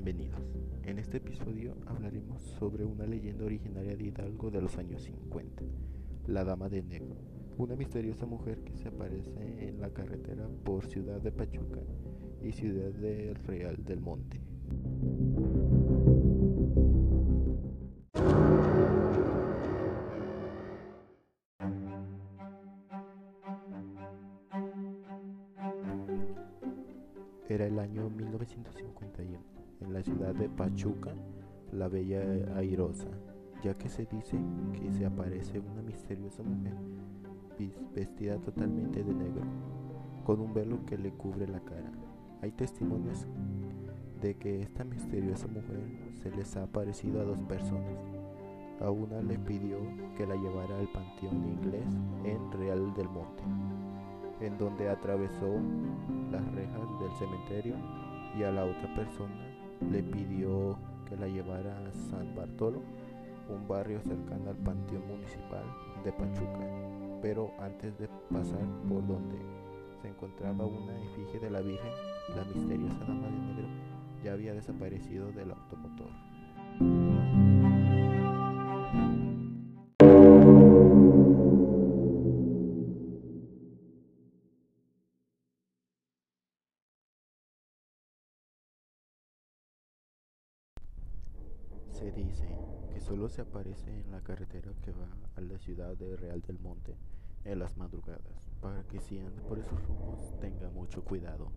Bienvenidos. En este episodio hablaremos sobre una leyenda originaria de Hidalgo de los años 50, la Dama de Negro, una misteriosa mujer que se aparece en la carretera por Ciudad de Pachuca y Ciudad del Real del Monte. Era el año 1951, en la ciudad de Pachuca, la bella airosa, ya que se dice que se aparece una misteriosa mujer vestida totalmente de negro, con un velo que le cubre la cara. Hay testimonios de que esta misteriosa mujer se les ha aparecido a dos personas. A una le pidió que la llevara al panteón inglés en Real del Monte en donde atravesó las rejas del cementerio y a la otra persona le pidió que la llevara a San Bartolo, un barrio cercano al Panteón Municipal de Pachuca. Pero antes de pasar por donde se encontraba una efigie de la Virgen, la misteriosa dama de negro ya había desaparecido del automotor. Se dice que solo se aparece en la carretera que va a la ciudad de Real del Monte en las madrugadas, para que si anda por esos rumbos tenga mucho cuidado.